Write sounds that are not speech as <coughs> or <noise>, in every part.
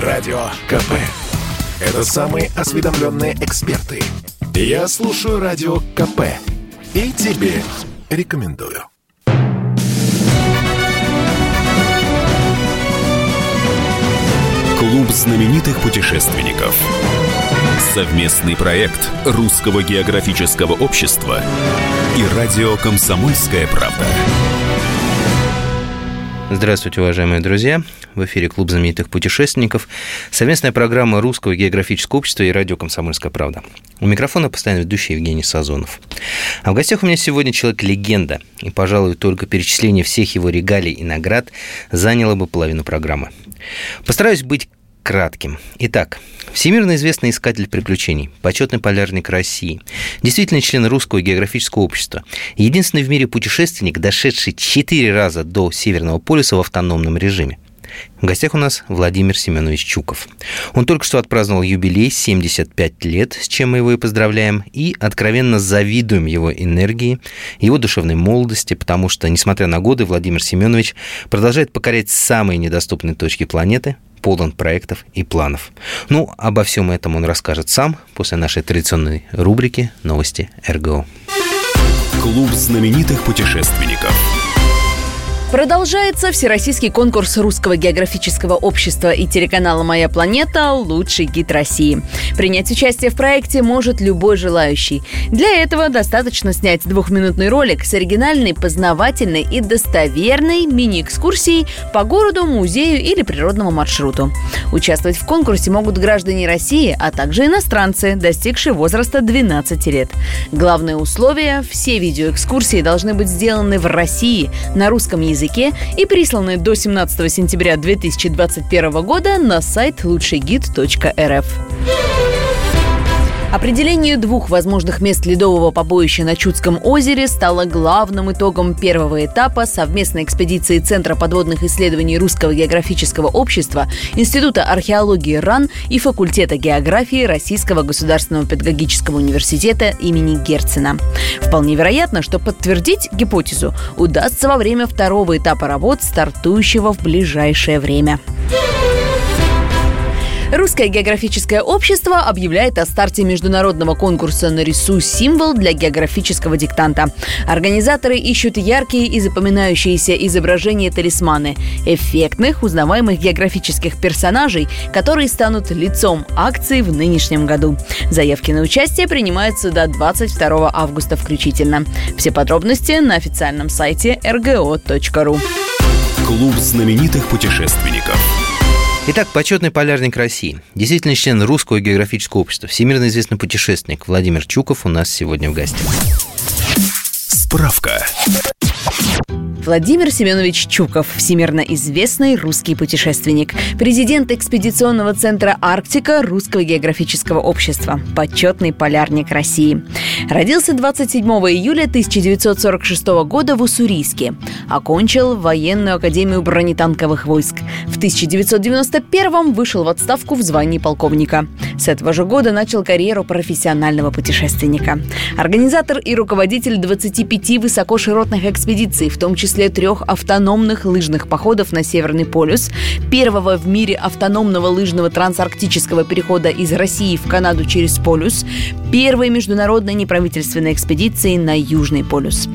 Радио КП. Это самые осведомленные эксперты. Я слушаю Радио КП. И тебе рекомендую. Клуб знаменитых путешественников. Совместный проект Русского географического общества и радио «Комсомольская правда». Здравствуйте, уважаемые друзья. В эфире Клуб знаменитых путешественников. Совместная программа Русского географического общества и радио «Комсомольская правда». У микрофона постоянно ведущий Евгений Сазонов. А в гостях у меня сегодня человек-легенда. И, пожалуй, только перечисление всех его регалий и наград заняло бы половину программы. Постараюсь быть кратким. Итак, всемирно известный искатель приключений, почетный полярник России, действительно член Русского географического общества, единственный в мире путешественник, дошедший четыре раза до Северного полюса в автономном режиме. В гостях у нас Владимир Семенович Чуков. Он только что отпраздновал юбилей 75 лет, с чем мы его и поздравляем, и откровенно завидуем его энергии, его душевной молодости, потому что, несмотря на годы, Владимир Семенович продолжает покорять самые недоступные точки планеты, полон проектов и планов. Ну, обо всем этом он расскажет сам после нашей традиционной рубрики «Новости РГО». Клуб знаменитых путешественников. Продолжается всероссийский конкурс Русского географического общества и телеканала «Моя планета» «Лучший гид России». Принять участие в проекте может любой желающий. Для этого достаточно снять двухминутный ролик с оригинальной, познавательной и достоверной мини-экскурсией по городу, музею или природному маршруту. Участвовать в конкурсе могут граждане России, а также иностранцы, достигшие возраста 12 лет. Главное условие – все видеоэкскурсии должны быть сделаны в России на русском языке языке и присланы до 17 сентября 2021 года на сайт лучшийгид.рф. Определение двух возможных мест ледового побоища на Чудском озере стало главным итогом первого этапа совместной экспедиции Центра подводных исследований Русского географического общества, Института археологии РАН и факультета географии Российского государственного педагогического университета имени Герцена. Вполне вероятно, что подтвердить гипотезу удастся во время второго этапа работ, стартующего в ближайшее время. Русское географическое общество объявляет о старте международного конкурса «Нарисуй символ» для географического диктанта. Организаторы ищут яркие и запоминающиеся изображения талисманы, эффектных, узнаваемых географических персонажей, которые станут лицом акции в нынешнем году. Заявки на участие принимаются до 22 августа включительно. Все подробности на официальном сайте rgo.ru. Клуб знаменитых путешественников. Итак, почетный полярник России, действительно член Русского географического общества, всемирно известный путешественник Владимир Чуков у нас сегодня в гостях. Справка. Владимир Семенович Чуков, всемирно известный русский путешественник, президент экспедиционного центра «Арктика» Русского географического общества, почетный полярник России. Родился 27 июля 1946 года в Уссурийске. Окончил военную академию бронетанковых войск. В 1991 вышел в отставку в звании полковника. С этого же года начал карьеру профессионального путешественника. Организатор и руководитель 25 высокоширотных экспедиций, в том числе числе трех автономных лыжных походов на Северный полюс, первого в мире автономного лыжного трансарктического перехода из России в Канаду через полюс, первой международной неправительственной экспедиции на Южный полюс.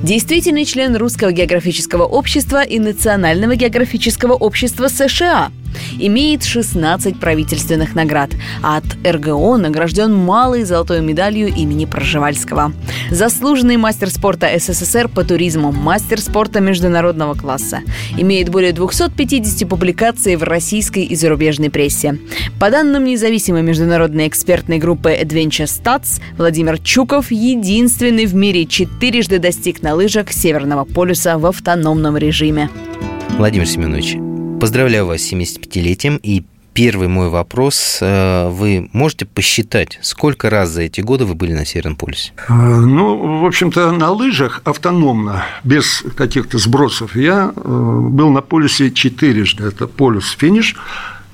Действительный член Русского географического общества и Национального географического общества США – Имеет 16 правительственных наград, от РГО награжден малой золотой медалью имени Проживальского. Заслуженный мастер спорта СССР по туризму, мастер спорта международного класса. Имеет более 250 публикаций в российской и зарубежной прессе. По данным независимой международной экспертной группы Adventure Stats, Владимир Чуков единственный в мире четырежды достиг на лыжах Северного полюса в автономном режиме. Владимир Семенович, Поздравляю вас с 75-летием. И первый мой вопрос. Э, вы можете посчитать, сколько раз за эти годы вы были на Северном полюсе? Э, ну, в общем-то, на лыжах автономно, без каких-то сбросов, я э, был на полюсе четырежды. Это полюс-финиш.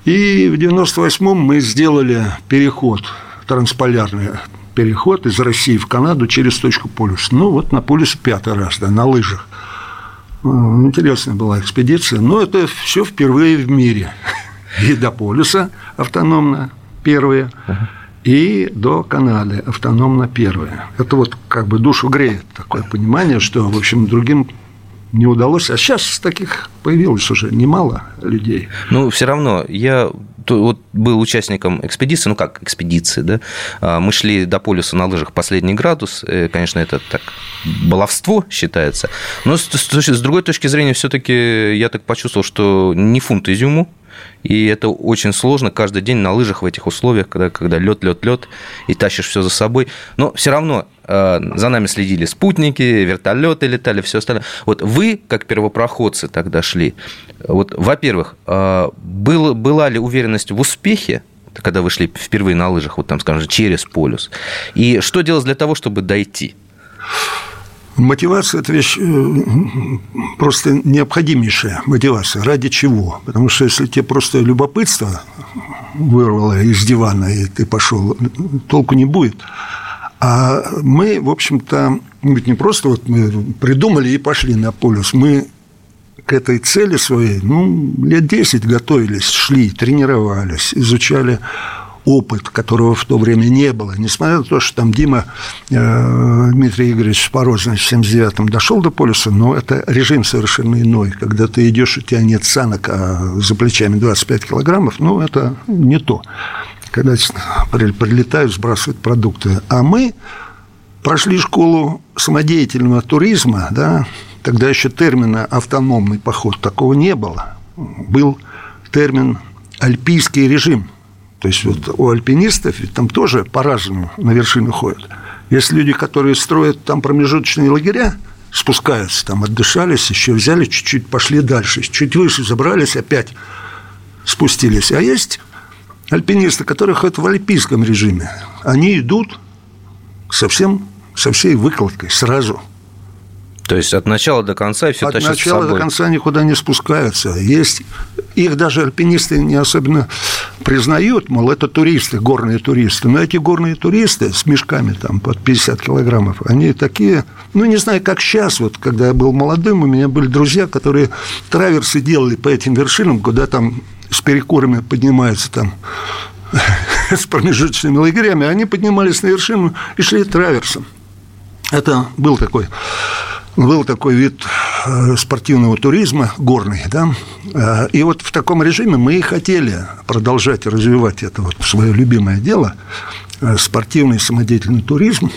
И в 98-м мы сделали переход трансполярный переход из России в Канаду через точку полюса. Ну, вот на полюсе пятый раз, да, на лыжах. Интересная была экспедиция, но это все впервые в мире. <laughs> и до полюса автономно первые, и до канады автономно первые. Это вот как бы душу греет такое понимание, что, в общем, другим не удалось. А сейчас таких появилось уже немало людей. Ну, все равно, я вот был участником экспедиции, ну как экспедиции, да, а, мы шли до полюса на лыжах последний градус, э, конечно, это так баловство считается, но с, другой точки зрения все-таки я так почувствовал, что не фунт изюму, и это очень сложно каждый день на лыжах в этих условиях, когда, когда лед, лед, лед, и тащишь все за собой. Но все равно за нами следили спутники, вертолеты летали, все остальное. Вот вы, как первопроходцы, тогда шли. Вот, во-первых, э, был, была ли уверенность в успехе, когда вы шли впервые на лыжах, вот там, скажем, через полюс? И что делать для того, чтобы дойти? Мотивация – это вещь э, просто необходимейшая мотивация. Ради чего? Потому что если тебе просто любопытство вырвало из дивана, и ты пошел, толку не будет. А мы, в общем-то, ведь не просто вот мы придумали и пошли на полюс. Мы к этой цели своей, ну, лет 10 готовились, шли, тренировались, изучали опыт, которого в то время не было. Несмотря на то, что там Дима э, Дмитрий Игоревич Порозный в 79-м дошел до полюса, но это режим совершенно иной. Когда ты идешь, у тебя нет санок, а за плечами 25 килограммов, ну, это не то. Когда прилетают, сбрасывают продукты. А мы прошли школу самодеятельного туризма, да, тогда еще термина «автономный поход» такого не было. Был термин «альпийский режим», то есть вот у альпинистов ведь там тоже по-разному на вершину ходят. Есть люди, которые строят там промежуточные лагеря, спускаются, там отдышались, еще взяли чуть-чуть, пошли дальше, чуть выше забрались, опять спустились. А есть альпинисты, которые ходят в альпийском режиме. Они идут совсем со всей выкладкой сразу – то есть от начала до конца все От начала до конца никуда не спускаются. Есть их даже альпинисты не особенно признают, мол, это туристы, горные туристы. Но эти горные туристы с мешками там под 50 килограммов, они такие, ну, не знаю, как сейчас, вот, когда я был молодым, у меня были друзья, которые траверсы делали по этим вершинам, куда там с перекурами поднимаются там <laughs> с промежуточными лагерями, они поднимались на вершину и шли траверсом. Это был такой был такой вид э, спортивного туризма, горный, да, э, и вот в таком режиме мы и хотели продолжать развивать это вот свое любимое дело, э, спортивный самодеятельный туризм,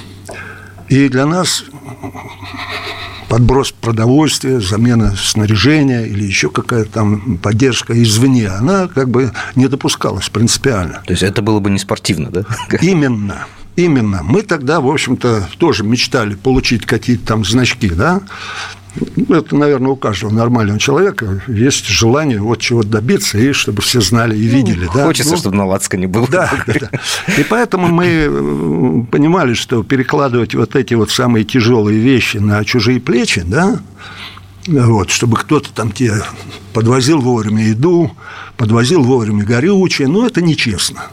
и для нас подброс продовольствия, замена снаряжения или еще какая-то там поддержка извне, она как бы не допускалась принципиально. То есть это было бы не спортивно, да? Именно. Именно. Мы тогда, в общем-то, тоже мечтали получить какие-то там значки, да. Это, наверное, у каждого нормального человека есть желание вот чего-то добиться, и чтобы все знали и видели. Ну, да? Хочется, ну, чтобы на лацко не было. Да, да, И поэтому мы э, понимали, что перекладывать вот эти вот самые тяжелые вещи на чужие плечи, да, вот, чтобы кто-то там тебе подвозил вовремя еду, подвозил вовремя горючее, ну, это нечестно.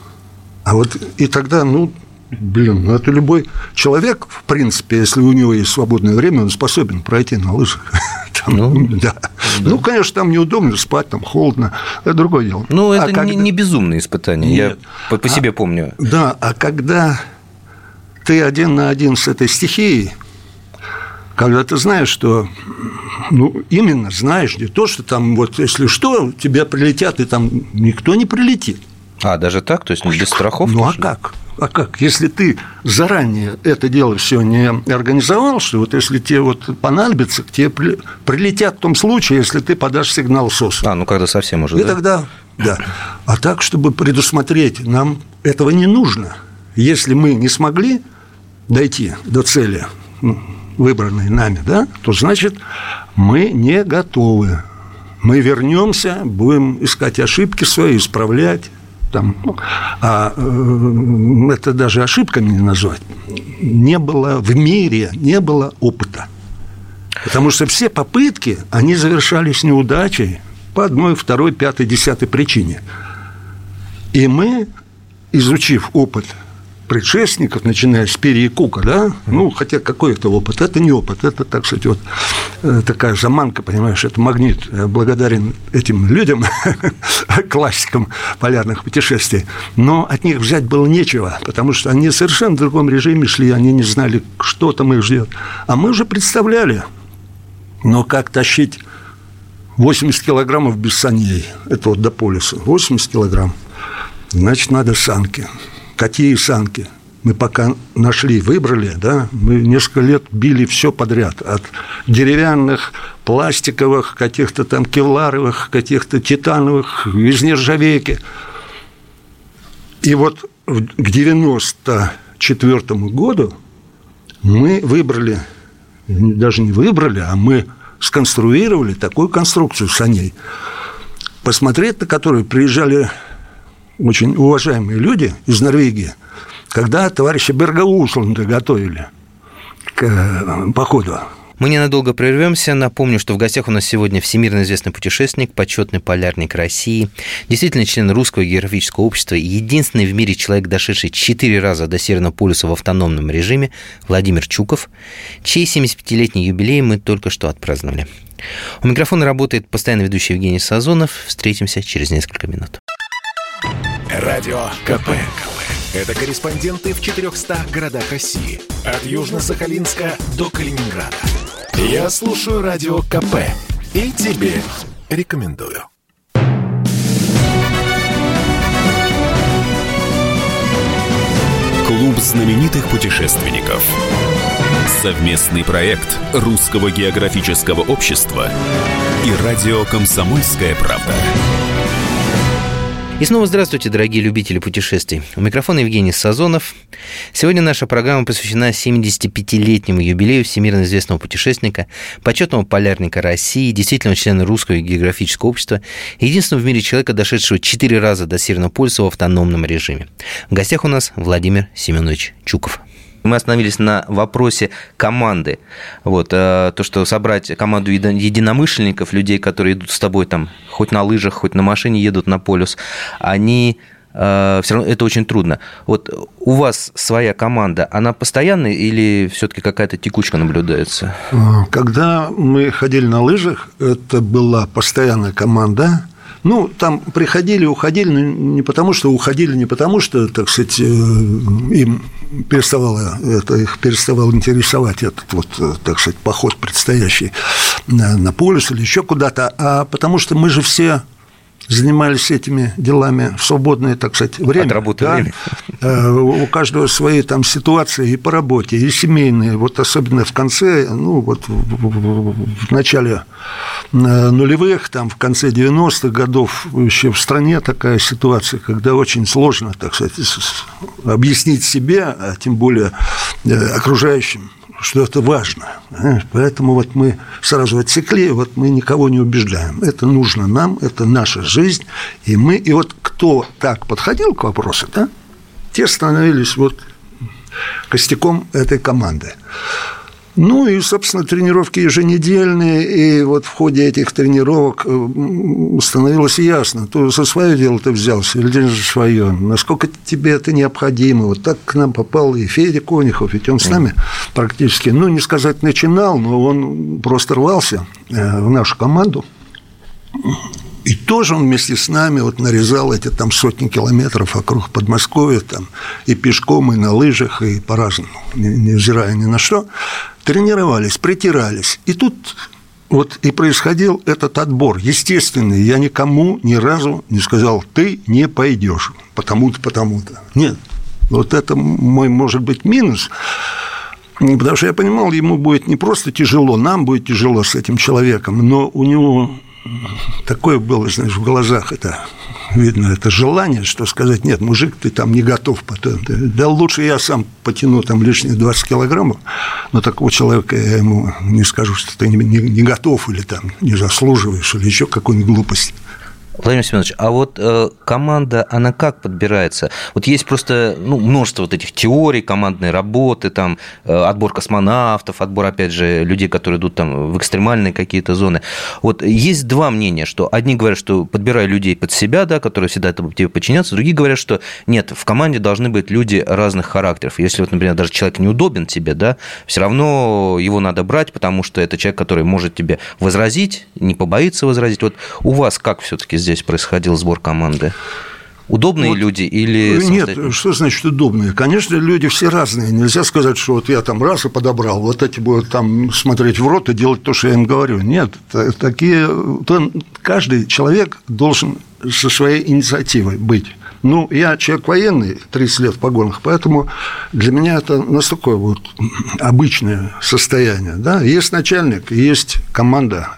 А вот и тогда, ну, Блин, ну это любой человек, в принципе, если у него есть свободное время, он способен пройти на лыжах. <laughs> Там, ну, да. да. Ну, конечно, там неудобно спать, там холодно, это другое дело. Ну, это а не, когда... не безумное испытание, Нет. я по, по себе а, помню. Да, а когда ты один на один с этой стихией, когда ты знаешь, что ну, именно знаешь, не то, что там вот если что, тебя прилетят, и там никто не прилетит. А, даже так? То есть без страховки? Ну, а как? А как? Если ты заранее это дело все не организовал, что вот если тебе вот понадобится, к тебе прилетят в том случае, если ты подашь сигнал СОС. А, ну когда совсем уже, И да? тогда, да. А так, чтобы предусмотреть, нам этого не нужно. Если мы не смогли дойти до цели, выбранной нами, да, то значит, мы не готовы. Мы вернемся, будем искать ошибки свои, исправлять там, а э, это даже ошибками не назвать, не было в мире, не было опыта. Потому что все попытки, они завершались неудачей по одной, второй, пятой, десятой причине. И мы, изучив опыт предшественников, начиная с Перри и Кука, да, ну, хотя какой это опыт? Это не опыт, это, так сказать, вот э, такая заманка, понимаешь, это магнит. Я благодарен этим людям, <laughs> классикам полярных путешествий, но от них взять было нечего, потому что они совершенно в другом режиме шли, они не знали, что там их ждет. А мы уже представляли, но как тащить 80 килограммов без саней, это вот до полюса, 80 килограмм, значит, надо санки какие санки. Мы пока нашли, выбрали, да, мы несколько лет били все подряд, от деревянных, пластиковых, каких-то там кевларовых, каких-то титановых, из нержавейки. И вот к 94 году мы выбрали, даже не выбрали, а мы сконструировали такую конструкцию саней, посмотреть на которую приезжали очень уважаемые люди из Норвегии, когда товарища Бергаусунда готовили к э, походу. Мы ненадолго прервемся. Напомню, что в гостях у нас сегодня всемирно известный путешественник, почетный полярник России, действительно член Русского географического общества и единственный в мире человек, дошедший четыре раза до Северного полюса в автономном режиме, Владимир Чуков, чей 75-летний юбилей мы только что отпраздновали. У микрофона работает постоянно ведущий Евгений Сазонов. Встретимся через несколько минут. Радио КП. Это корреспонденты в 400 городах России. От Южно-Сахалинска до Калининграда. Я слушаю Радио КП. И тебе рекомендую. Клуб знаменитых путешественников. Совместный проект Русского географического общества и радио «Комсомольская правда». И снова здравствуйте, дорогие любители путешествий. У микрофона Евгений Сазонов. Сегодня наша программа посвящена 75-летнему юбилею всемирно известного путешественника, почетного полярника России, действительно члена Русского географического общества, единственного в мире человека, дошедшего четыре раза до Северного полюса в автономном режиме. В гостях у нас Владимир Семенович Чуков. Мы остановились на вопросе команды. Вот, э, то, что собрать команду единомышленников, людей, которые идут с тобой там, хоть на лыжах, хоть на машине едут на полюс, они э, все равно это очень трудно. Вот у вас своя команда, она постоянная или все-таки какая-то текучка наблюдается? Когда мы ходили на лыжах, это была постоянная команда. Ну, там приходили, уходили, но не потому, что уходили, не потому, что, так сказать, э, им переставало, это их переставало интересовать этот вот, э, так сказать, поход предстоящий на, на полюс или еще куда-то, а потому что мы же все занимались этими делами в свободное, так сказать, время. От работы да? время. Э, у каждого свои там ситуации и по работе, и семейные. Вот особенно в конце, ну, вот в начале э, нулевых, там, в конце 90-х годов еще в стране такая ситуация, когда очень сложно, так сказать, объяснить себе, а тем более э, окружающим, что это важно. Поэтому вот мы сразу отсекли, вот мы никого не убеждаем. Это нужно нам, это наша жизнь. И мы, и вот кто так подходил к вопросу, да, те становились вот костяком этой команды. Ну и, собственно, тренировки еженедельные, и вот в ходе этих тренировок э, становилось ясно, то за свое дело ты взялся или держишь свое, насколько тебе это необходимо. Вот так к нам попал и Федя Конихов, ведь он с нами практически, ну, не сказать начинал, но он просто рвался э, в нашу команду. И тоже он вместе с нами вот нарезал эти там сотни километров вокруг Подмосковья, там, и пешком, и на лыжах, и по-разному, невзирая ни на что. Тренировались, притирались. И тут вот и происходил этот отбор естественный. Я никому ни разу не сказал, ты не пойдешь, потому-то, потому-то. Нет, вот это мой, может быть, минус. Потому что я понимал, ему будет не просто тяжело, нам будет тяжело с этим человеком, но у него такое было, знаешь, в глазах это видно, это желание, что сказать, нет, мужик, ты там не готов потом. Да лучше я сам потяну там лишние 20 килограммов, но такого человека я ему не скажу, что ты не, не, не готов или там не заслуживаешь, или еще какую-нибудь глупость. Владимир Семенович, а вот э, команда, она как подбирается? Вот есть просто ну, множество вот этих теорий командной работы, там, э, отбор космонавтов, отбор, опять же, людей, которые идут там в экстремальные какие-то зоны. Вот есть два мнения, что одни говорят, что подбирай людей под себя, да, которые всегда тебе подчинятся, другие говорят, что нет, в команде должны быть люди разных характеров. Если вот, например, даже человек неудобен тебе, да, все равно его надо брать, потому что это человек, который может тебе возразить, не побоится возразить. Вот у вас как все-таки здесь происходил сбор команды? Удобные вот, люди или... Нет, что значит удобные? Конечно, люди все разные. Нельзя сказать, что вот я там раз и подобрал, вот эти будут там смотреть в рот и делать то, что я им говорю. Нет, такие... Каждый человек должен со своей инициативой быть. Ну, я человек военный, 30 лет в погонах, поэтому для меня это настолько вот обычное состояние. Да? Есть начальник, есть команда,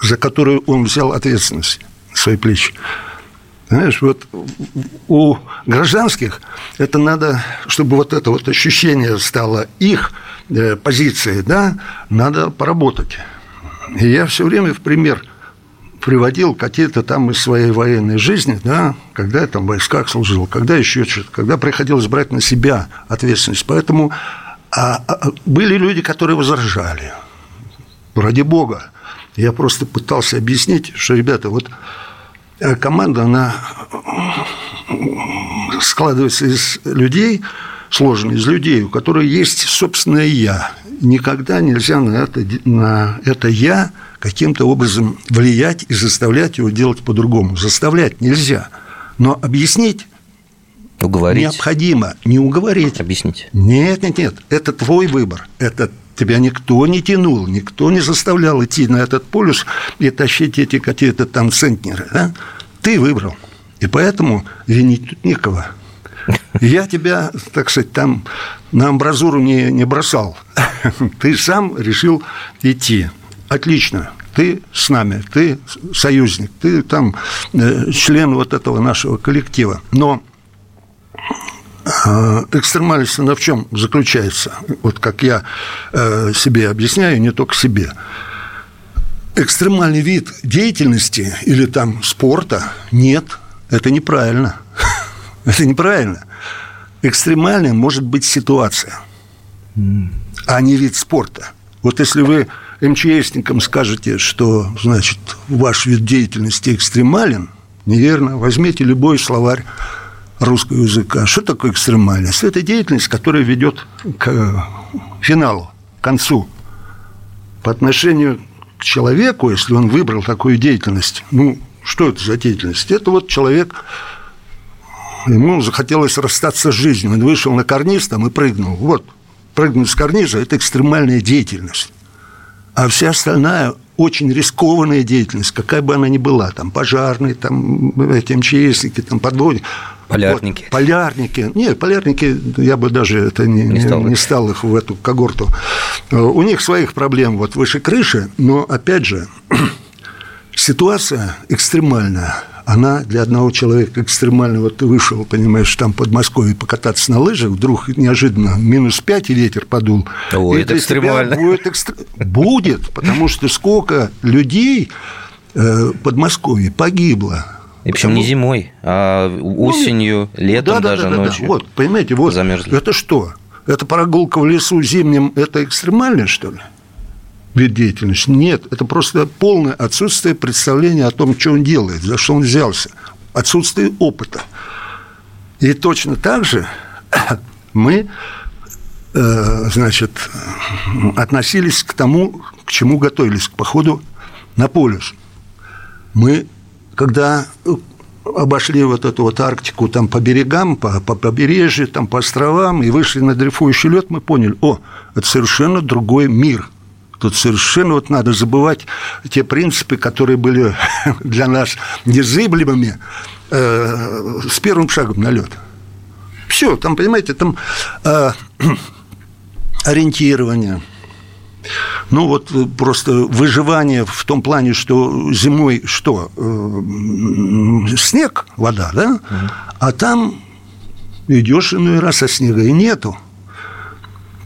за которую он взял ответственность свои плечи. Знаешь, вот у гражданских это надо, чтобы вот это вот ощущение стало их э, позицией, да, надо поработать. И я все время в пример приводил какие-то там из своей военной жизни, да, когда я там в войсках служил, когда еще что-то, когда приходилось брать на себя ответственность. Поэтому а, а, были люди, которые возражали. Ради бога. Я просто пытался объяснить, что, ребята, вот Э, команда, она складывается из людей, сложена из людей, у которых есть собственное «я». Никогда нельзя на это, на это «я» каким-то образом влиять и заставлять его делать по-другому. Заставлять нельзя, но объяснить Уговорить. Необходимо не уговорить. Объяснить. Нет, нет, нет. Это твой выбор. Это Тебя никто не тянул, никто не заставлял идти на этот полюс и тащить эти какие-то там центнеры. Да? Ты выбрал. И поэтому винить тут некого. Я тебя, так сказать, там на амбразуру не, не бросал. <laughs> Ты сам решил идти. Отлично. Ты с нами, ты союзник, ты там э, член вот этого нашего коллектива. Но экстремальность, она в чем заключается? Вот как я э, себе объясняю, не только себе. Экстремальный вид деятельности или там спорта нет, это неправильно. <laughs> Это неправильно. Экстремальной может быть ситуация, а не вид спорта. Вот если вы МЧСникам скажете, что, значит, ваш вид деятельности экстремален, неверно, возьмите любой словарь русского языка. Что такое экстремальность? Это деятельность, которая ведет к финалу, к концу. По отношению к человеку, если он выбрал такую деятельность, ну, что это за деятельность? Это вот человек, ему захотелось расстаться с жизнью, он вышел на карниз там и прыгнул. Вот, прыгнуть с карниза – это экстремальная деятельность. А вся остальная очень рискованная деятельность, какая бы она ни была, там пожарные, там эти МЧСники, там подводники, Полярники. Вот, полярники. Нет, полярники, я бы даже это не, не, стал, не стал их в эту когорту. У них своих проблем вот выше крыши, но, опять же, <clears throat> ситуация экстремальная. Она для одного человека экстремально. Вот ты вышел, понимаешь, там под Москвой покататься на лыжах, вдруг неожиданно минус 5 и ветер подул. О, это экстремально. Будет, экстр... будет, потому что сколько людей э, под Москвой погибло и причем Потому... не зимой, а осенью, ну, летом да, даже да, да, ночью. Да. Вот, понимаете, вот замерзли. это что? Это прогулка в лесу зимним, это экстремально, что ли? Вид деятельности? Нет, это просто полное отсутствие представления о том, что он делает, за что он взялся. Отсутствие опыта. И точно так же <coughs> мы э, значит, относились к тому, к чему готовились, к походу на полюс. Мы когда обошли вот эту вот Арктику там по берегам, по, по побережью, там по островам и вышли на дрейфующий лед, мы поняли, о, это совершенно другой мир. Тут совершенно вот надо забывать те принципы, которые были <laughs> для нас незыблемыми э, с первым шагом на лед. Все, там, понимаете, там э, <clears throat> ориентирование – ну, вот э, просто выживание в том плане, что зимой что? Э, снег, вода, да? А там идешь иной раз, а снега и нету.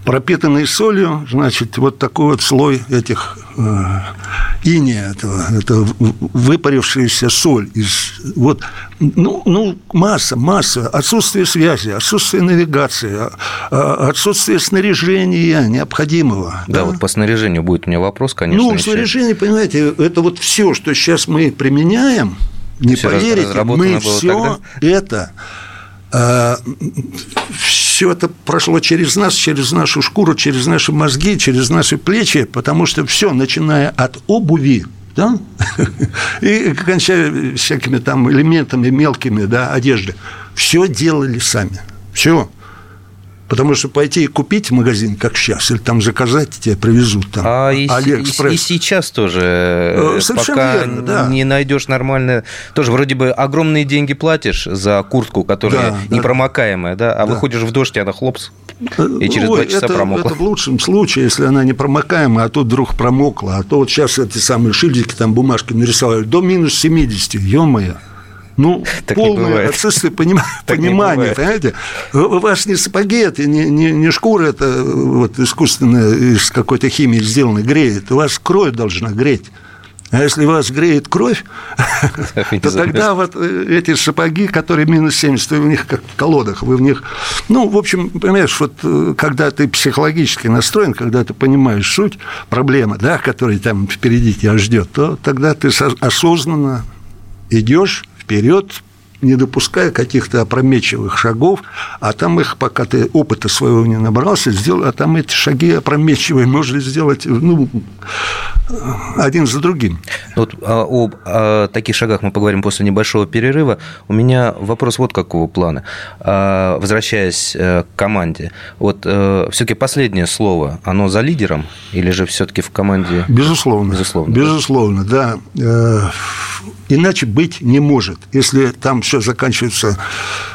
Пропитанный солью, значит, вот такой вот слой этих э, иния этого, это выпарившаяся соль из вот ну, ну масса, масса, отсутствие связи, отсутствие навигации, а, а, отсутствие снаряжения необходимого. Да, да, вот по снаряжению будет у меня вопрос, конечно. Ну, снаряжение, понимаете, это вот все, что сейчас мы применяем, не все поверите, мы все это а, все это прошло через нас, через нашу шкуру, через наши мозги, через наши плечи, потому что все, начиная от обуви, да, <laughs> и кончая всякими там элементами мелкими, да, одежды, все делали сами, все. Потому что пойти и купить магазин, как сейчас, или там заказать, тебе привезут там а Алиэкспресс. И, и сейчас тоже, э, Совершенно пока верно, да. не найдешь нормальное... Тоже вроде бы огромные деньги платишь за куртку, которая да, непромокаемая, да, а да. выходишь в дождь, и она хлопс, и через два часа это, промокла. Это в лучшем случае, если она не промокаемая, а то вдруг промокла. А то вот сейчас эти самые шильдики, там бумажки нарисовали до минус 70, ё-моё. Ну, <laughs> так полное отсутствие поним... <laughs> понимания, понимаете? У вас не сапоги, это не, не, не шкура, это вот искусственная из какой-то химии сделанная греет. У вас кровь должна греть. А если вас греет кровь, <laughs> то тогда вот э, эти сапоги, которые минус 70, вы в них как в колодах, вы в них... Ну, в общем, понимаешь, вот э, когда ты психологически настроен, когда ты понимаешь суть проблемы, да, которая там впереди тебя ждет, то тогда ты осознанно идешь вперед, не допуская каких-то опрометчивых шагов, а там их, пока ты опыта своего не набрался, сделал, а там эти шаги опрометчивые <laughs> можно сделать ну, один за другим. Вот а, об о таких шагах мы поговорим после небольшого перерыва. У меня вопрос вот какого плана. А, возвращаясь э, к команде, вот э, все-таки последнее слово, оно за лидером или же все-таки в команде? Безусловно. Безусловно. Безусловно, да. Э, иначе быть не может. Если там все заканчивается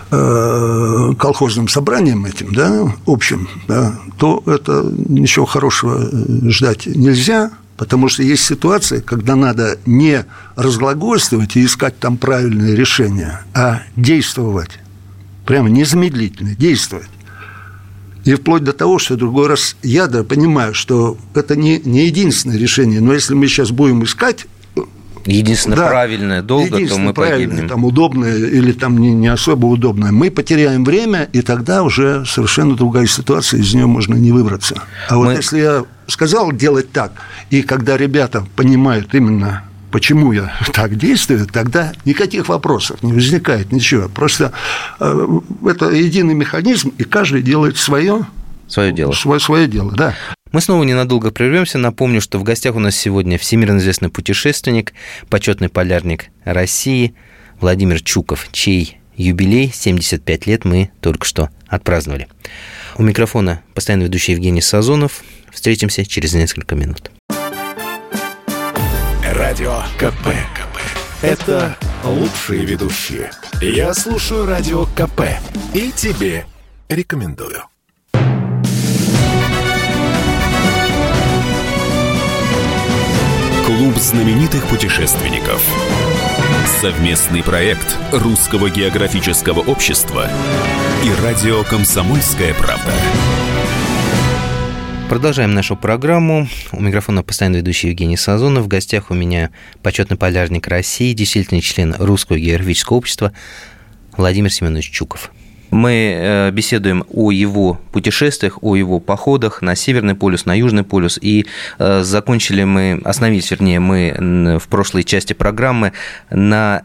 колхозным собранием этим, да, общим, да, то это ничего хорошего ждать нельзя. Потому что есть ситуации, когда надо не разглагольствовать и искать там правильное решение, а действовать. Прямо незамедлительно действовать. И вплоть до того, что другой раз я да, понимаю, что это не, не единственное решение, но если мы сейчас будем искать единственное да, правильное долго, то мы погибнем. Там удобное или там не, не особо удобное. Мы потеряем время, и тогда уже совершенно другая ситуация, из нее можно не выбраться. А мы... вот если я сказал делать так, и когда ребята понимают именно почему я <laughs> так действую, тогда никаких вопросов не возникает, ничего. Просто э, это единый механизм, и каждый делает свое, свое дело. Свое, свое дело, да. Мы снова ненадолго прервемся. Напомню, что в гостях у нас сегодня всемирно известный путешественник, почетный полярник России Владимир Чуков, чей юбилей 75 лет мы только что отпраздновали. У микрофона постоянно ведущий Евгений Сазонов. Встретимся через несколько минут. Радио КП. КП. Это лучшие ведущие. Я слушаю Радио КП и тебе рекомендую. Знаменитых путешественников. Совместный проект Русского географического общества и радио «Комсомольская правда». Продолжаем нашу программу. У микрофона постоянно ведущий Евгений Сазонов. В гостях у меня почетный полярник России, действительный член Русского географического общества Владимир Семенович Чуков. Мы э, беседуем о его путешествиях, о его походах на Северный полюс, на Южный полюс. И э, закончили мы, остановились, вернее, мы в прошлой части программы на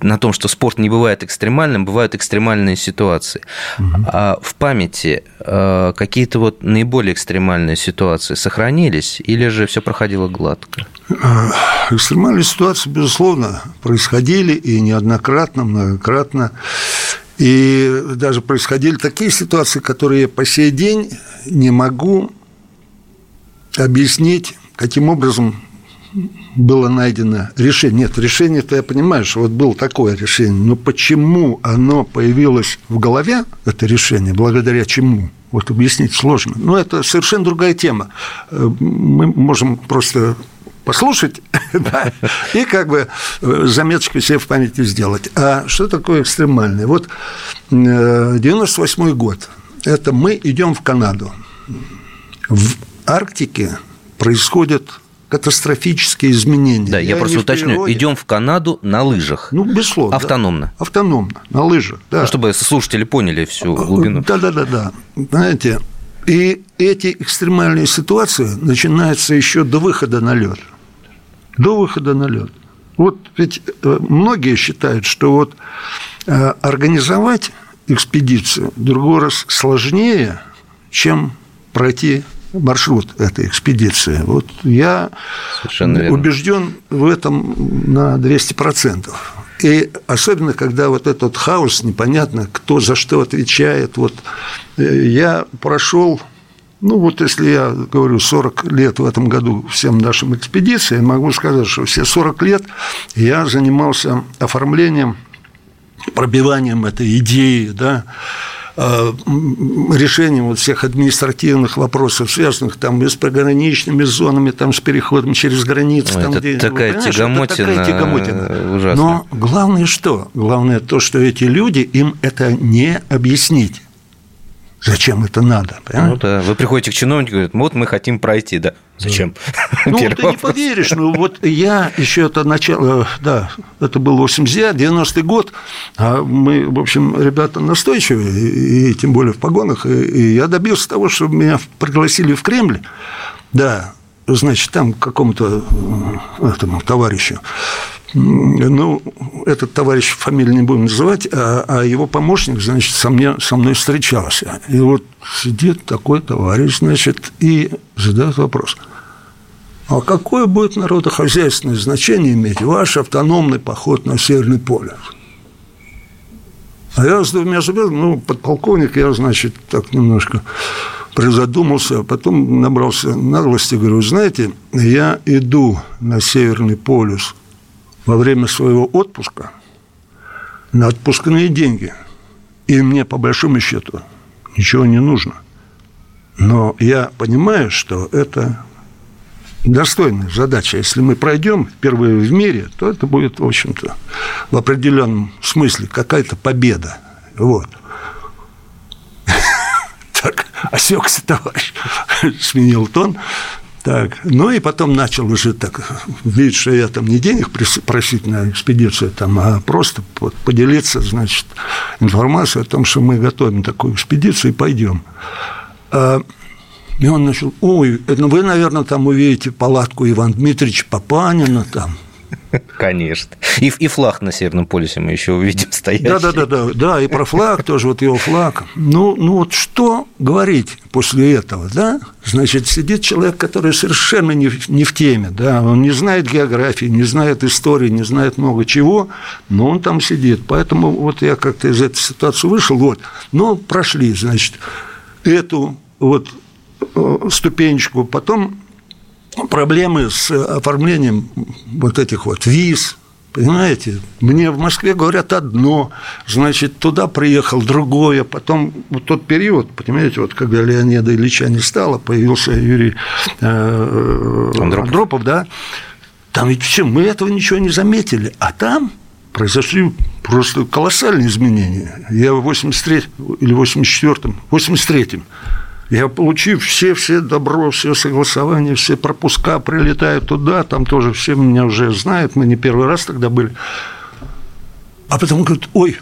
на том, что спорт не бывает экстремальным, бывают экстремальные ситуации. Угу. А в памяти э, какие-то вот наиболее экстремальные ситуации сохранились или же все проходило гладко? Экстремальные ситуации, безусловно, происходили и неоднократно, многократно. И даже происходили такие ситуации, которые я по сей день не могу объяснить, каким образом было найдено решение. Нет, решение-то я понимаю, что вот было такое решение, но почему оно появилось в голове, это решение, благодаря чему, вот объяснить сложно. Но это совершенно другая тема. Э, мы можем просто послушать, <laughs> да, и как бы э, заметочку себе в памяти сделать. А что такое экстремальное? Вот 98 э, год. Это мы идем в Канаду. В Арктике происходят катастрофические изменения. Да, я, я просто уточню, природе. идем в Канаду на лыжах. Ну, безусловно. Автономно. Да. Автономно, на лыжах, да. Ну, чтобы слушатели поняли всю глубину. Да-да-да-да. Знаете, и эти экстремальные ситуации начинаются еще до выхода на лед. До выхода на лед. Вот ведь э, многие считают, что вот э, организовать экспедицию другой раз сложнее, чем пройти маршрут этой экспедиции. Вот я убежден в этом на 200%. И особенно, когда вот этот хаос, непонятно, кто за что отвечает. Вот э, я прошел ну, вот если я говорю 40 лет в этом году всем нашим экспедициям, могу сказать, что все 40 лет я занимался оформлением, пробиванием этой идеи, да, Э, решением вот всех административных вопросов, связанных там и с пограничными зонами, там, с переходом через границы. Ой, там, это где, такая тягомотина, это такая тягомотина. Ужасная. Но главное что? Главное то, что эти люди, им это не объяснить. Зачем это надо? Понимаете? Ну да, вы приходите к чиновнику и говорите, вот мы хотим пройти, да. Зачем? Ну, <laughs> ты не поверишь, ну вот я еще это начало, да, это был 89 90-й год, а мы, в общем, ребята настойчивые, и, и тем более в погонах, и, и я добился того, что меня пригласили в Кремль, да, значит, там какому-то э, этому товарищу, ну, этот товарищ фамилию не будем называть, а, а его помощник, значит, со, мне, со мной встречался. И вот сидит такой товарищ, значит, и задает вопрос. А какое будет народохозяйственное значение иметь ваш автономный поход на Северный полюс? А я с двумя зубами, ну, подполковник, я, значит, так немножко призадумался, а потом набрался наглости, говорю, знаете, я иду на Северный полюс – во время своего отпуска на отпускные деньги. И мне, по большому счету, ничего не нужно. Но я понимаю, что это достойная задача. Если мы пройдем впервые в мире, то это будет, в общем-то, в определенном смысле какая-то победа. Вот. <laughs> Так, осекся товарищ, <laughs> сменил тон. Так, ну и потом начал уже так видеть, что я там не денег просить на экспедицию, там, а просто поделиться, значит, информацией о том, что мы готовим такую экспедицию и пойдем. А, и он начал, ой, ну вы, наверное, там увидите палатку Ивана Дмитриевича Папанина там – <laughs> Конечно. И, и флаг на Северном полюсе мы еще увидим стоящий. Да, да, да, да, да, и про флаг тоже, вот его флаг. Ну, ну вот что говорить после этого, да? Значит, сидит человек, который совершенно не, не в теме, да, он не знает географии, не знает истории, не знает много чего, но он там сидит. Поэтому вот я как-то из этой ситуации вышел, вот. Но прошли, значит, эту вот э, ступенечку, потом проблемы с оформлением вот этих вот виз, Понимаете, мне в Москве говорят одно, значит, туда приехал другое, потом вот тот период, понимаете, вот когда Леонида Ильича не стало, появился Юрий э, Андропов. Андропов, да, там ведь все, мы этого ничего не заметили, а там произошли просто колоссальные изменения. Я в 83 или 84-м, 83-м я, получив все, все добро, все согласования, все пропуска, прилетаю туда, там тоже все меня уже знают, мы не первый раз тогда были. А потом говорят, ой,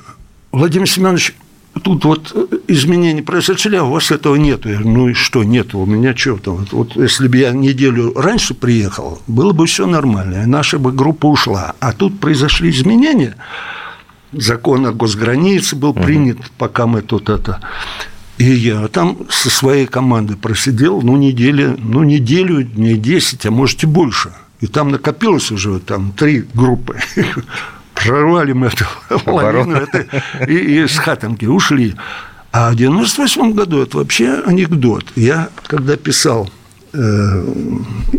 Владимир Семенович, тут вот изменения произошли, а у вас этого нет. Я говорю, ну и что нет? У меня что там? Вот, вот если бы я неделю раньше приехал, было бы все нормально, наша бы группа ушла. А тут произошли изменения, закон о госгранице был принят, пока мы тут это... И я там со своей командой просидел, ну, недели, ну, неделю, дней 10, а может и больше. И там накопилось уже там три группы. <laughs> Прорвали мы эту <laughs> лавину и, и с хатанки ушли. А в 98 году это вообще анекдот. Я, когда писал э,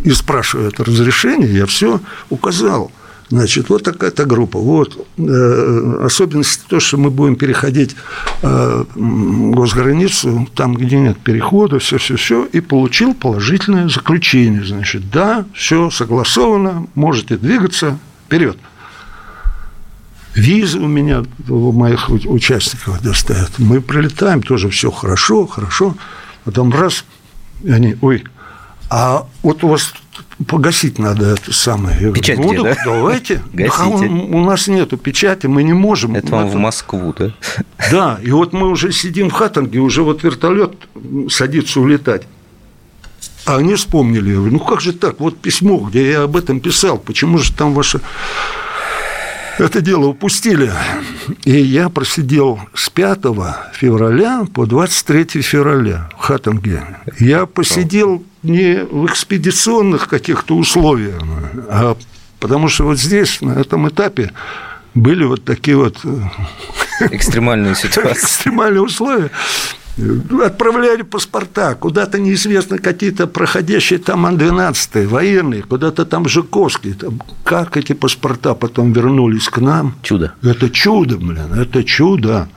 и спрашиваю это разрешение, я все указал – Значит, вот такая-то группа. Вот э, особенность то, что мы будем переходить э, госграницу, там, где нет перехода, все, все, все, и получил положительное заключение. Значит, да, все согласовано, можете двигаться вперед. Визы у меня, у моих участников достают. Мы прилетаем, тоже все хорошо, хорошо. Потом раз, и они, ой, а вот у вас погасить надо это самое. Печать говорю, где, да? давайте. <laughs> Гасите. У, нас нету печати, мы не можем. Это вам в Это- Москву, да? Да, и вот мы уже сидим в Хаттинге, уже вот вертолет садится улетать. А они вспомнили, я говорю, ну как же так, вот письмо, где я об этом писал, почему же там ваше это дело упустили. И я просидел с 5 февраля по 23 февраля в Хаттинге. Я посидел не в экспедиционных каких-то условиях, а потому что вот здесь, на этом этапе, были вот такие вот э, Экстремальную <laughs> ситуацию. экстремальные условия. Отправляли паспорта, куда-то неизвестно какие-то проходящие там Ан-12, военные, куда-то там Жуковские. Там, как эти паспорта потом вернулись к нам? Чудо. Это чудо, блин, это чудо.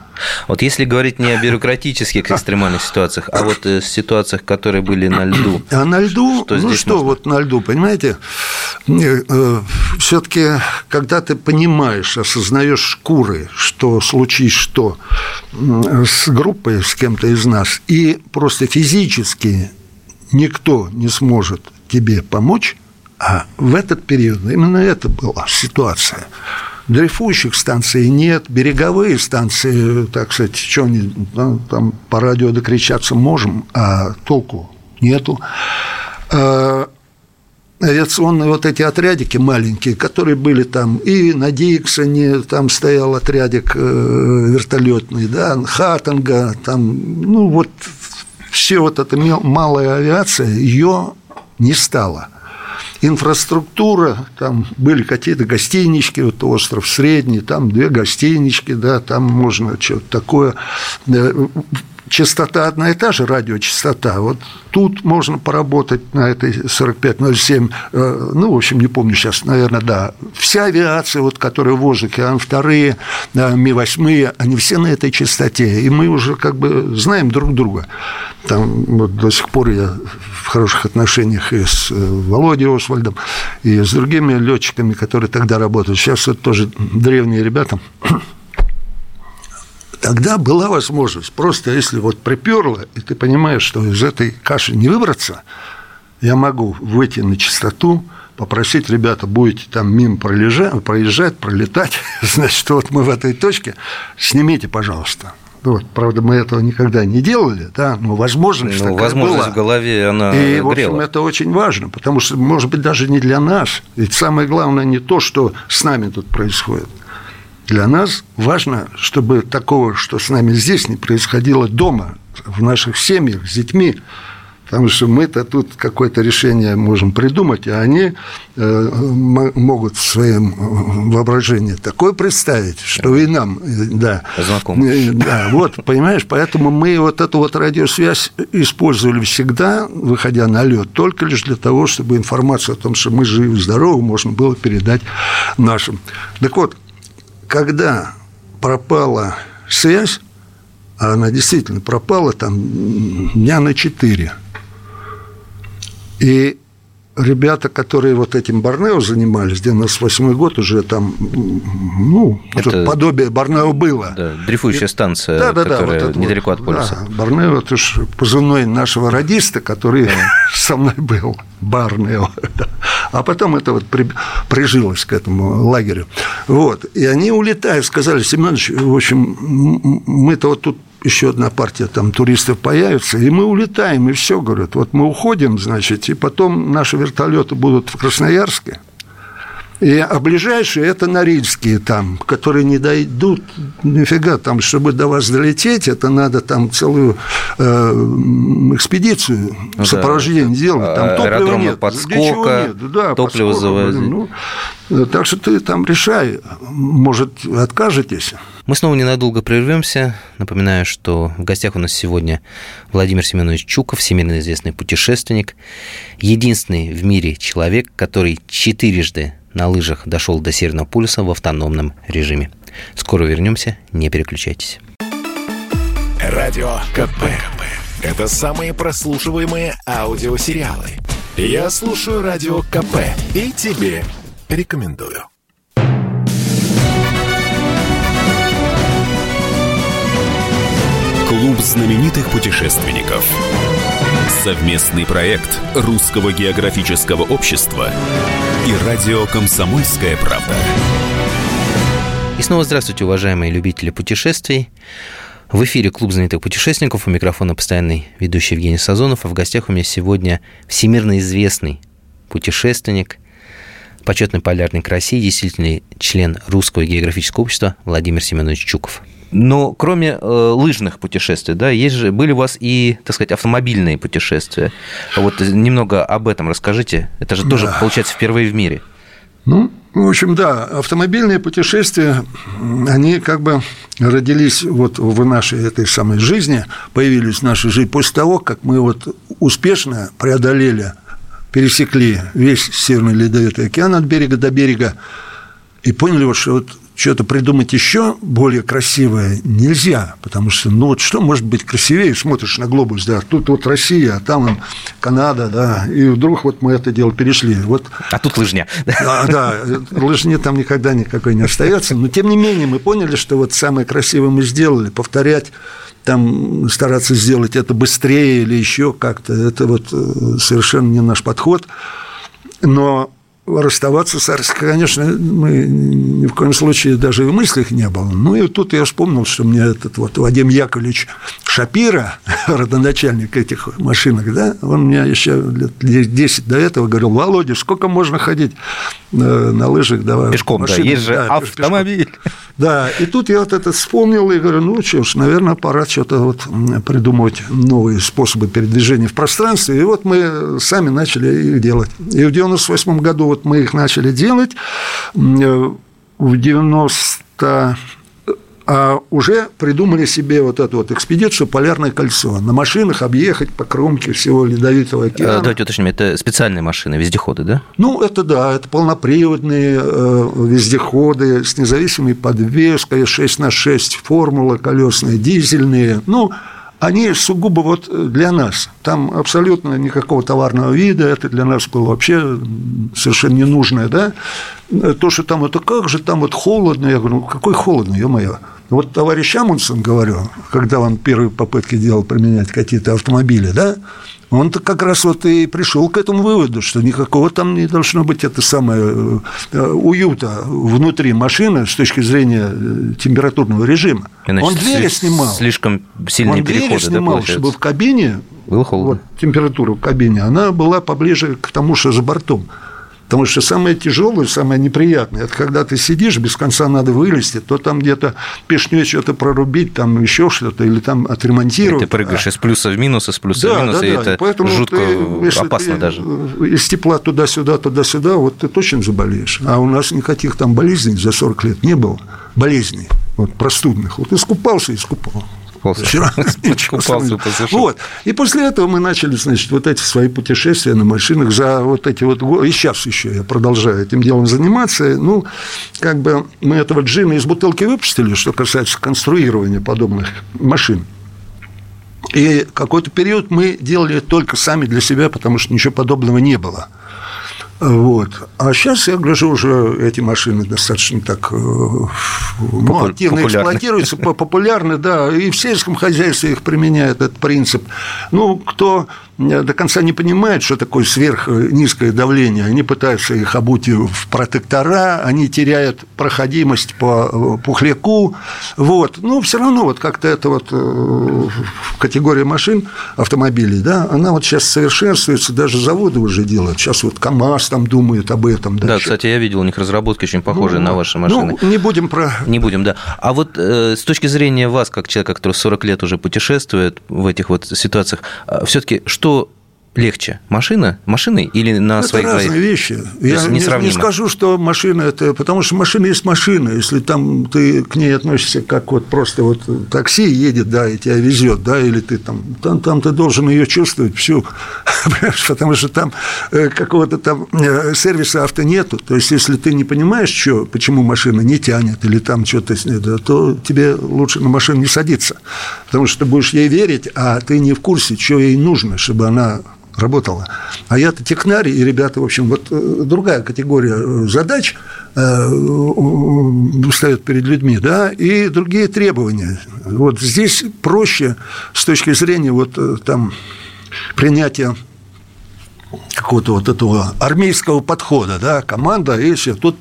Вот если говорить не о бюрократических экстремальных ситуациях, а вот э, ситуациях, которые были на льду. А на льду, Что ну что, можно? вот на льду, понимаете, все-таки, когда ты понимаешь, осознаешь шкуры, что случись что с группой, с кем-то из нас, и просто физически никто не сможет тебе помочь, а в этот период именно это была ситуация. Дрейфующих станций нет, береговые станции, так сказать, что они ну, там по радио докричаться можем, а толку нету. А, авиационные вот эти отрядики маленькие, которые были там и на Диксоне, там стоял отрядик э, вертолетный, да, Хаттинга, там, ну вот все вот эта малая авиация, ее не стало. Инфраструктура, там были какие-то гостинички, вот остров Средний, там две гостинички, да, там можно что-то такое. Частота одна и та же, радиочастота. Вот тут можно поработать на этой 4507, э, ну, в общем, не помню сейчас, наверное, да. Вся авиация, вот, которая в воздухе, Ан-2, Ми-8, они все на этой частоте. И мы уже как бы знаем друг друга. Там вот до сих пор я в хороших отношениях и с э, Володей Освальдом, и с другими летчиками, которые тогда работают. Сейчас это тоже древние ребята. Тогда была возможность, просто если вот приперло, и ты понимаешь, что из этой каши не выбраться, я могу выйти на чистоту, попросить, ребята, будете там мимо пролежать, проезжать, пролетать, <laughs> значит, вот мы в этой точке, снимите, пожалуйста. Вот, правда, мы этого никогда не делали, да, но возможность Ну, такая возможность была. в голове, она И, в общем, грела. это очень важно, потому что, может быть, даже не для нас. Ведь самое главное не то, что с нами тут происходит. Для нас важно, чтобы такого, что с нами здесь, не происходило дома, в наших семьях, с детьми. Потому что мы-то тут какое-то решение можем придумать, а они э, могут в своем э, воображении такое представить, что и нам, э, да. Знакомо. Э, Да, вот, понимаешь, поэтому мы вот эту вот радиосвязь использовали всегда, выходя на лед, только лишь для того, чтобы информацию о том, что мы живы, здоровы, можно было передать нашим. Так вот, когда пропала связь, а она действительно пропала там дня на четыре, и ребята, которые вот этим Борнео занимались, 98 год уже там, ну, Это- подобие Борнео было. Да, дрейфующая станция, Да, да, да, которая вот недалеко вот, от полюса. Да, Борнео, это ж позывной нашего радиста, который <laughs> со мной был, Барнео. <laughs> да. А потом это вот при- прижилось к этому лагерю. Вот. И они улетают, сказали, Семенович, в общем, мы-то вот тут еще одна партия там туристов появится, и мы улетаем, и все, говорят, вот мы уходим, значит, и потом наши вертолеты будут в Красноярске, и, а ближайшие это Норильские там, которые не дойдут нифига там, чтобы до вас долететь, это надо там целую э, экспедицию Ну сопровождения да. делать. Там топлива Аэродромы нет, подскока, нет. Да, топливо завозить. ну, э, так что ты там решай, может, откажетесь. Мы снова ненадолго прервемся. Напоминаю, что в гостях у нас сегодня Владимир Семенович Чуков, всемирно известный путешественник, единственный в мире человек, который четырежды на лыжах дошел до Северного полюса в автономном режиме. Скоро вернемся, не переключайтесь. Радио КП. Это самые прослушиваемые аудиосериалы. Я слушаю Радио КП и тебе рекомендую. Клуб знаменитых путешественников. Совместный проект Русского географического общества и радио «Комсомольская правда». И снова здравствуйте, уважаемые любители путешествий. В эфире Клуб знаменитых путешественников. У микрофона постоянный ведущий Евгений Сазонов. А в гостях у меня сегодня всемирно известный путешественник, почетный полярник России, действительный член Русского географического общества Владимир Семенович Чуков. Но кроме э, лыжных путешествий, да, есть же, были у вас и, так сказать, автомобильные путешествия. Вот немного об этом расскажите. Это же тоже, да. получается, впервые в мире. Ну, в общем, да, автомобильные путешествия, они как бы родились вот в нашей этой самой жизни, появились в нашей жизни после того, как мы вот успешно преодолели, пересекли весь Северный Ледовитый океан от берега до берега и поняли, вот, что вот что-то придумать еще более красивое нельзя, потому что, ну вот что может быть красивее, смотришь на глобус, да, тут вот Россия, а там он Канада, да, и вдруг вот мы это дело перешли. Вот, а тут лыжня. Да, да, лыжни там никогда никакой не остается, но тем не менее мы поняли, что вот самое красивое мы сделали, повторять там стараться сделать это быстрее или еще как-то, это вот э, совершенно не наш подход. Но расставаться с Арской, конечно, мы ни в коем случае даже и в мыслях не было. Ну, и тут я вспомнил, что мне этот вот Вадим Яковлевич Шапира, <laughs> родоначальник этих машинок, да, он мне еще лет 10 до этого говорил, Володя, сколько можно ходить на лыжах? Давай, пешком, машинах, да, есть же да, автомобиль. Пешком. Да, и тут я вот это вспомнил и говорю, ну что ж, наверное, пора что-то вот придумывать новые способы передвижения в пространстве. И вот мы сами начали их делать. И в 98 году вот мы их начали делать. В 90 а уже придумали себе вот эту вот экспедицию «Полярное кольцо». На машинах объехать по кромке всего Ледовитого океана. А, давайте уточним, это специальные машины, вездеходы, да? Ну, это да, это полноприводные э, вездеходы с независимой подвеской, 6 на 6 формула колесные, дизельные. Ну, они сугубо вот для нас. Там абсолютно никакого товарного вида, это для нас было вообще совершенно ненужное, да. То, что там это как же там вот холодно, я говорю, ну какой холодно, ё-моё. Вот товарищ Амундсен, говорю, когда он первые попытки делал применять какие-то автомобили, да, он-то как раз вот и пришел к этому выводу, что никакого там не должно быть это самое э, уюта внутри машины с точки зрения э, температурного режима. Иначе он двери снимал. Слишком сильные он переходы, двери снимал, да, чтобы в кабине было холодно. Вот, температура в кабине, она была поближе к тому, что за бортом. Потому что самое тяжелое, самое неприятное, это когда ты сидишь, без конца надо вылезти, то там где-то пешней что-то прорубить, там еще что-то, или там отремонтировать. И ты прыгаешь а... из плюса в минус, из плюса да, в минус, да, и да. это Поэтому жутко ты, опасно ты даже. Из тепла туда-сюда, туда-сюда, вот ты точно заболеешь. А у нас никаких там болезней за 40 лет не было. Болезней, вот простудных. Вот искупался, искупал искупался. Вчера <laughs> <laughs> искупался, Вот. И после этого мы начали, значит, вот эти свои путешествия на машинах за вот эти вот годы. И сейчас еще я продолжаю этим делом заниматься. Ну, как бы мы этого джина из бутылки выпустили, что касается конструирования подобных машин. И какой-то период мы делали только сами для себя, потому что ничего подобного не было. Вот. А сейчас я гляжу, уже эти машины достаточно так э, ну, активно популярны. эксплуатируются, популярны, да, и в сельском хозяйстве их применяют этот принцип. Ну, кто до конца не понимают, что такое сверхнизкое давление. Они пытаются их обуть в протектора, они теряют проходимость по пухляку. Вот. Но все равно вот как-то это вот э, категория машин, автомобилей, да, она вот сейчас совершенствуется, даже заводы уже делают. Сейчас вот КАМАЗ там думают об этом. Да, да кстати, я видел у них разработки очень похожие ну, на ваши машины. Ну, не будем про... Не будем, да. А вот э, с точки зрения вас, как человека, который 40 лет уже путешествует в этих вот ситуациях, все-таки что muito легче? Машина? Машиной или на это своих разные двоих? вещи. Я не, не скажу, что машина это... Потому что машина есть машина. Если там ты к ней относишься как вот просто вот такси едет, да, и тебя везет, да, или ты там... Там, там ты должен ее чувствовать всю, <laughs> потому что там э, какого-то там э, сервиса авто нету. То есть, если ты не понимаешь, что, почему машина не тянет или там что-то, то тебе лучше на машину не садиться. Потому что ты будешь ей верить, а ты не в курсе, что ей нужно, чтобы она работала. А я-то технарь, и ребята, в общем, вот э, другая категория э, задач э, ставят перед людьми, да, и другие требования. Вот здесь проще с точки зрения вот там принятия какого-то вот этого армейского подхода, да, команда и все. Тут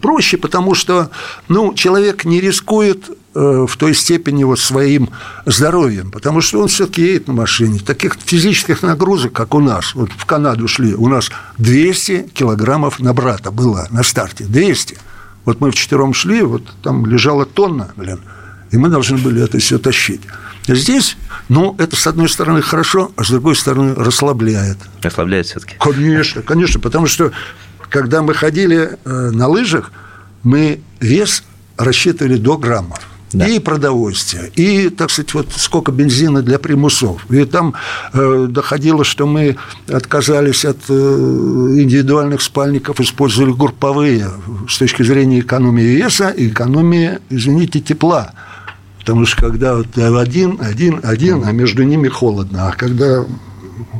проще, потому что, ну, человек не рискует в той степени вот своим здоровьем, потому что он все-таки едет на машине. Таких физических нагрузок, как у нас, вот в Канаду шли, у нас 200 килограммов на брата было на старте, 200. Вот мы в четвером шли, вот там лежала тонна, блин, и мы должны были это все тащить. Здесь, ну, это, с одной стороны, хорошо, а с другой стороны, расслабляет. Расслабляет все таки Конечно, конечно, потому что, когда мы ходили э, на лыжах, мы вес рассчитывали до граммов. Да. И продовольствие, и, так сказать, вот сколько бензина для примусов. И там э, доходило, что мы отказались от э, индивидуальных спальников, использовали групповые с точки зрения экономии веса и экономии, извините, тепла. Потому что когда вот один, один, один, а между ними холодно. А когда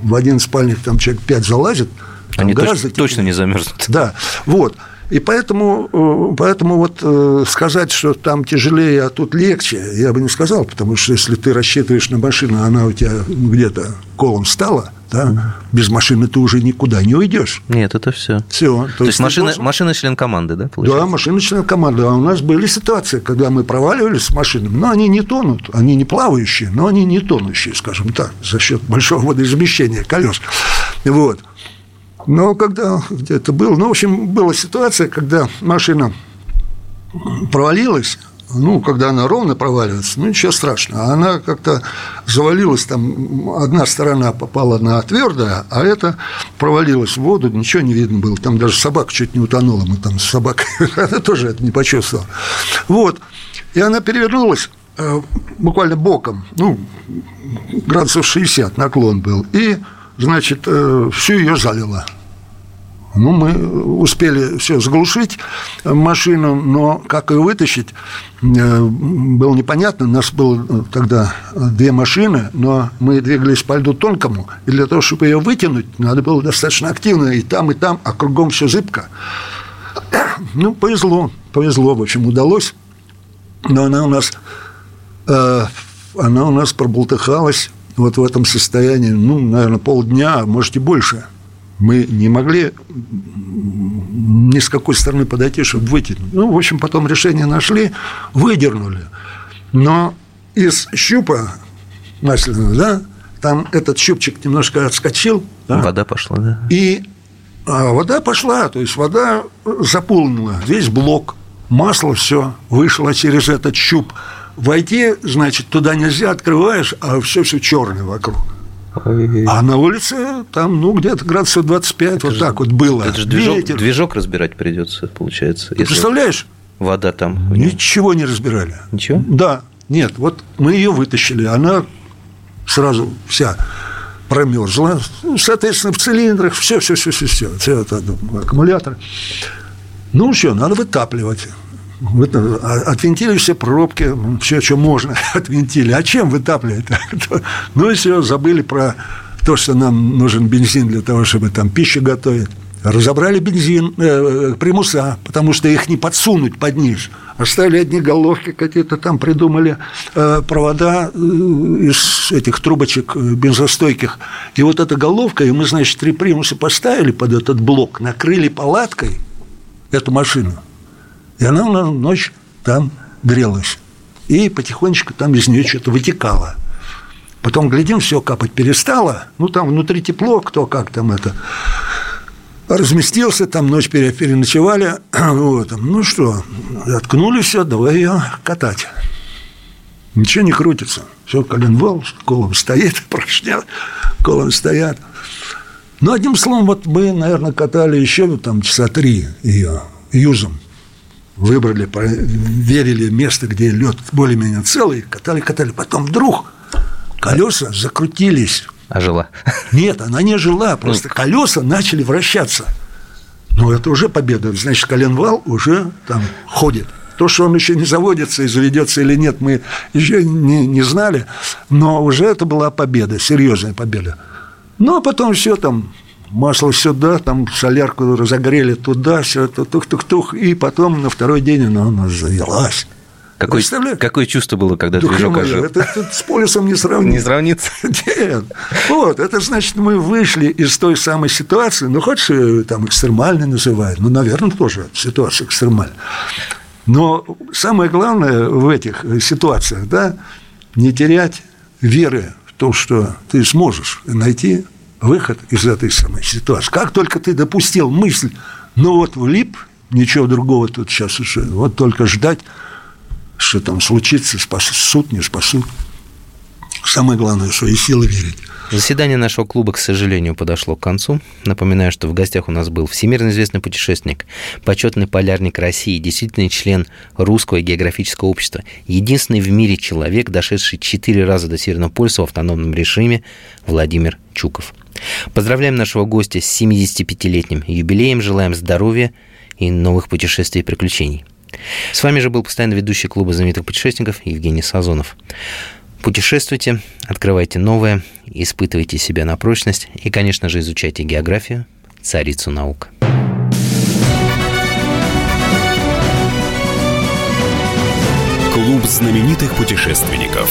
в один спальник там человек пять залазит, они гораздо точно, точно не замерзнут. Да, вот. И поэтому, э, поэтому вот э, сказать, что там тяжелее, а тут легче, я бы не сказал, потому что если ты рассчитываешь на машину, она у тебя где-то колом стала, да, без машины ты уже никуда не уйдешь. Нет, это все. Все. То, То есть, машина, должен... машина член команды, да, получается? Да, машина член команды. А у нас были ситуации, когда мы проваливались с машинами, но они не тонут, они не плавающие, но они не тонущие, скажем так, за счет большого водоизмещения колес. Вот. Но когда где-то был, ну, в общем, была ситуация, когда машина провалилась, ну, когда она ровно проваливается, ну, ничего страшного. Она как-то завалилась, там одна сторона попала на твердое, а это провалилась в воду, ничего не видно было. Там даже собака чуть не утонула, мы там с собакой, <laughs> она тоже это не почувствовала. Вот. И она перевернулась э, буквально боком, ну, градусов 60 наклон был, и, значит, э, всю ее залило. Ну, мы успели все заглушить машину, но как ее вытащить, э, было непонятно. У нас было тогда две машины, но мы двигались по льду тонкому, и для того, чтобы ее вытянуть, надо было достаточно активно и там, и там, а кругом все зыбко. <coughs> Ну, повезло, повезло, в общем, удалось. Но она у нас, э, она у нас проболтыхалась вот в этом состоянии, ну, наверное, полдня, а может и больше – мы не могли ни с какой стороны подойти, чтобы вытянуть. Ну, в общем, потом решение нашли, выдернули. Но из щупа масляного, да, там этот щупчик немножко отскочил. Да, вода пошла, да. И а вода пошла, то есть вода заполнила весь блок, масло все вышло через этот щуп. Войти, значит, туда нельзя, открываешь, а все все черное вокруг. А на улице там, ну, где-то градусов 25, это вот же, так вот было. Это же движок, движок разбирать придется, получается. Ты представляешь? Вода там. Ничего не разбирали. Ничего? Да. Нет, вот мы ее вытащили, она сразу вся промерзла. Ну, соответственно, в цилиндрах все, все, все, все, все, все это аккумулятор. Ну, что, надо вытапливать. А, отвинтили все пробки, все, что можно, <laughs> отвинтили. А чем вытапливать? <laughs> Ну и все, забыли про то, что нам нужен бензин для того, чтобы там пищу готовить. Разобрали бензин, э, примуса, потому что их не подсунуть под низ. Оставили одни головки какие-то там, придумали э, провода э, из этих трубочек э, бензостойких. И вот эта головка, и мы, значит, три примуса поставили под этот блок, накрыли палаткой эту машину – и она у нас ночь там грелась. И потихонечку там из нее что-то вытекало. Потом, глядим, все капать перестало. Ну, там внутри тепло, кто как там это. Разместился, там ночь переночевали. <clears throat> Вот. Ну что, откнули все, давай ее катать. Ничего не крутится. Все, коленвал, колом стоит, <laughs> поршня, колом стоят. Ну, одним словом, вот мы, наверное, катали еще там часа три ее юзом выбрали, проверили место, где лед более-менее целый, катали, катали. Потом вдруг колеса закрутились. А жила? Нет, она не жила, просто ну. колеса начали вращаться. Ну, это уже победа. Значит, коленвал уже там ходит. То, что он еще не заводится и заведется или нет, мы еще не, не знали, но уже это была победа, серьезная победа. Ну, а потом все там масло сюда, там солярку разогрели туда, все это тух-тух-тух, и потом на второй день она у нас завелась. Какое, какое чувство было, когда да движок ожил? Это, это с полюсом не сравнится. Не сравнится? <laughs> Нет. Вот, это значит, мы вышли из той самой ситуации, ну, хоть там экстремальной называют, ну, наверное, тоже ситуация экстремальная. Но самое главное в этих ситуациях, да, не терять веры в то, что ты сможешь найти выход из этой самой ситуации. Как только ты допустил мысль, ну вот влип, ничего другого тут сейчас уже, вот только ждать, что там случится, спасут, не спасут. Самое главное, что и силы верить. Заседание нашего клуба, к сожалению, подошло к концу. Напоминаю, что в гостях у нас был всемирно известный путешественник, почетный полярник России, действительный член Русского географического общества, единственный в мире человек, дошедший четыре раза до Северного полюса в автономном режиме, Владимир Чуков. Поздравляем нашего гостя с 75-летним юбилеем, желаем здоровья и новых путешествий и приключений. С вами же был постоянно ведущий клуба знаменитых путешественников Евгений Сазонов. Путешествуйте, открывайте новое, испытывайте себя на прочность и, конечно же, изучайте географию, царицу наук. Клуб знаменитых путешественников.